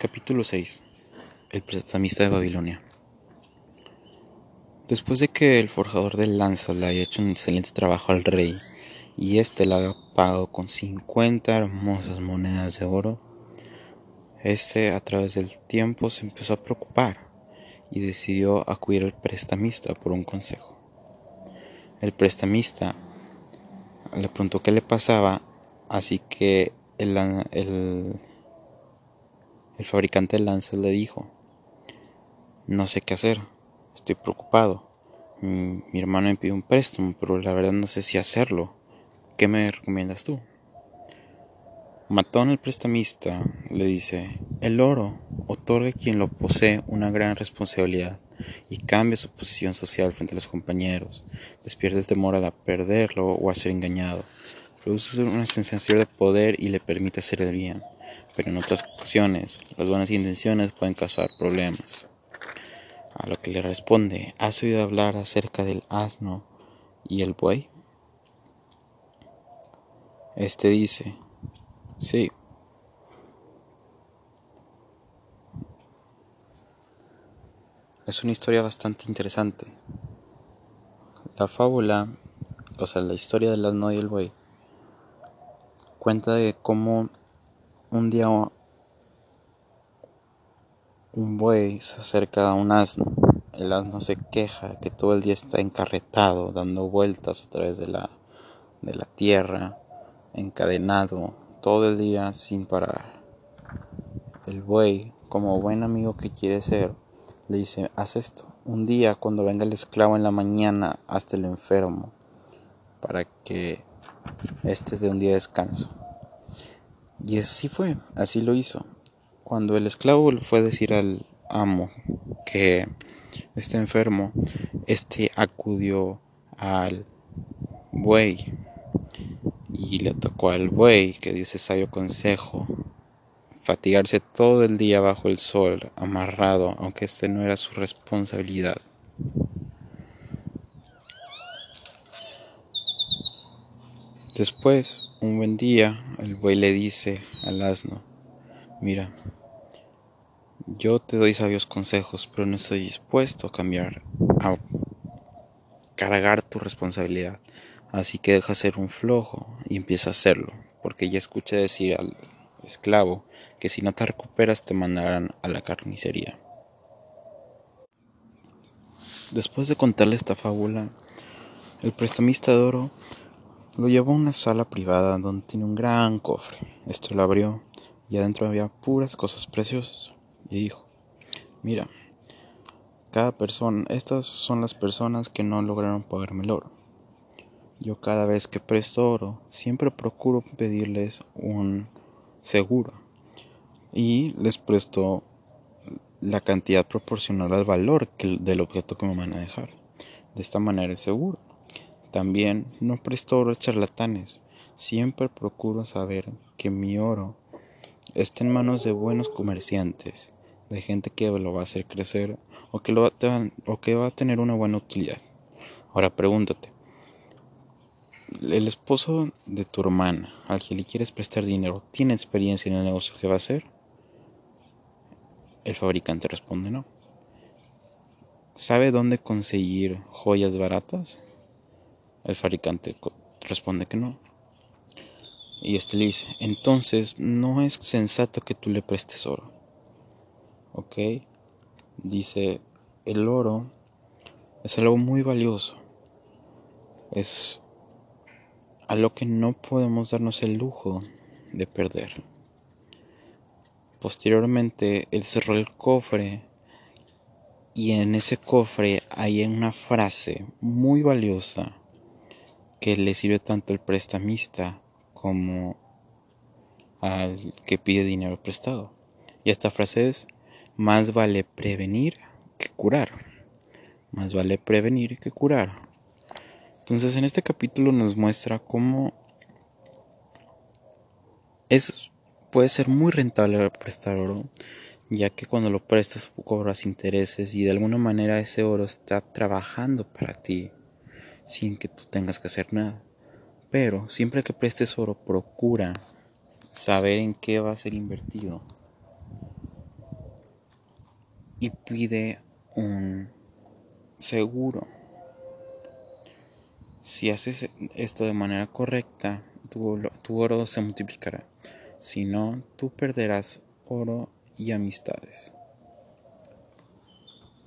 Capítulo 6 El prestamista de Babilonia Después de que el forjador de lanzas le haya hecho un excelente trabajo al rey y éste le haya pagado con 50 hermosas monedas de oro, este a través del tiempo se empezó a preocupar y decidió acudir al prestamista por un consejo. El prestamista le preguntó qué le pasaba, así que el, el el fabricante de lanzas le dijo, no sé qué hacer, estoy preocupado. Mi, hermano me pidió un préstamo, pero la verdad no sé si hacerlo. ¿Qué me recomiendas tú? Matón el prestamista le dice, el oro otorga a quien lo posee una gran responsabilidad y cambia su posición social frente a los compañeros, despierta el temor a perderlo o a ser engañado, produce una sensación de poder y le permite hacer el bien pero en otras ocasiones las buenas intenciones pueden causar problemas. A lo que le responde, ¿has oído hablar acerca del asno y el buey? Este dice, sí. Es una historia bastante interesante. La fábula, o sea, la historia del asno y el buey, cuenta de cómo un día un buey se acerca a un asno. El asno se queja que todo el día está encarretado, dando vueltas a través de la, de la tierra, encadenado, todo el día sin parar. El buey, como buen amigo que quiere ser, le dice, haz esto. Un día cuando venga el esclavo en la mañana, hasta el enfermo, para que este dé un día de descanso. Y así fue, así lo hizo. Cuando el esclavo le fue a decir al amo que está enfermo, este acudió al buey y le tocó al buey que dio ese sabio consejo, fatigarse todo el día bajo el sol, amarrado, aunque este no era su responsabilidad. Después, un buen día, el buey le dice al asno, mira, yo te doy sabios consejos, pero no estoy dispuesto a cambiar, a cargar tu responsabilidad. Así que deja ser un flojo y empieza a hacerlo, porque ya escuché decir al esclavo que si no te recuperas te mandarán a la carnicería. Después de contarle esta fábula, el prestamista de oro lo llevó a una sala privada donde tiene un gran cofre. Esto lo abrió y adentro había puras cosas preciosas. Y dijo, mira, cada persona, estas son las personas que no lograron pagarme el oro. Yo cada vez que presto oro, siempre procuro pedirles un seguro y les presto la cantidad proporcional al valor del objeto que me van a dejar. De esta manera es seguro. También no presto oro a charlatanes. Siempre procuro saber que mi oro está en manos de buenos comerciantes, de gente que lo va a hacer crecer o que, va, que va a tener una buena utilidad. Ahora pregúntate, el esposo de tu hermana, al que le quieres prestar dinero, ¿tiene experiencia en el negocio que va a hacer? El fabricante responde no. ¿Sabe dónde conseguir joyas baratas? El fabricante responde que no. Y este le dice, entonces no es sensato que tú le prestes oro. ¿Ok? Dice, el oro es algo muy valioso. Es algo que no podemos darnos el lujo de perder. Posteriormente, él cerró el cofre y en ese cofre hay una frase muy valiosa que le sirve tanto al prestamista como al que pide dinero prestado. Y esta frase es, más vale prevenir que curar. Más vale prevenir que curar. Entonces en este capítulo nos muestra cómo es, puede ser muy rentable prestar oro, ya que cuando lo prestas cobras intereses y de alguna manera ese oro está trabajando para ti sin que tú tengas que hacer nada. Pero siempre que prestes oro, procura saber en qué va a ser invertido. y pide un seguro. Si haces esto de manera correcta, tu, tu oro se multiplicará. Si no, tú perderás oro y amistades.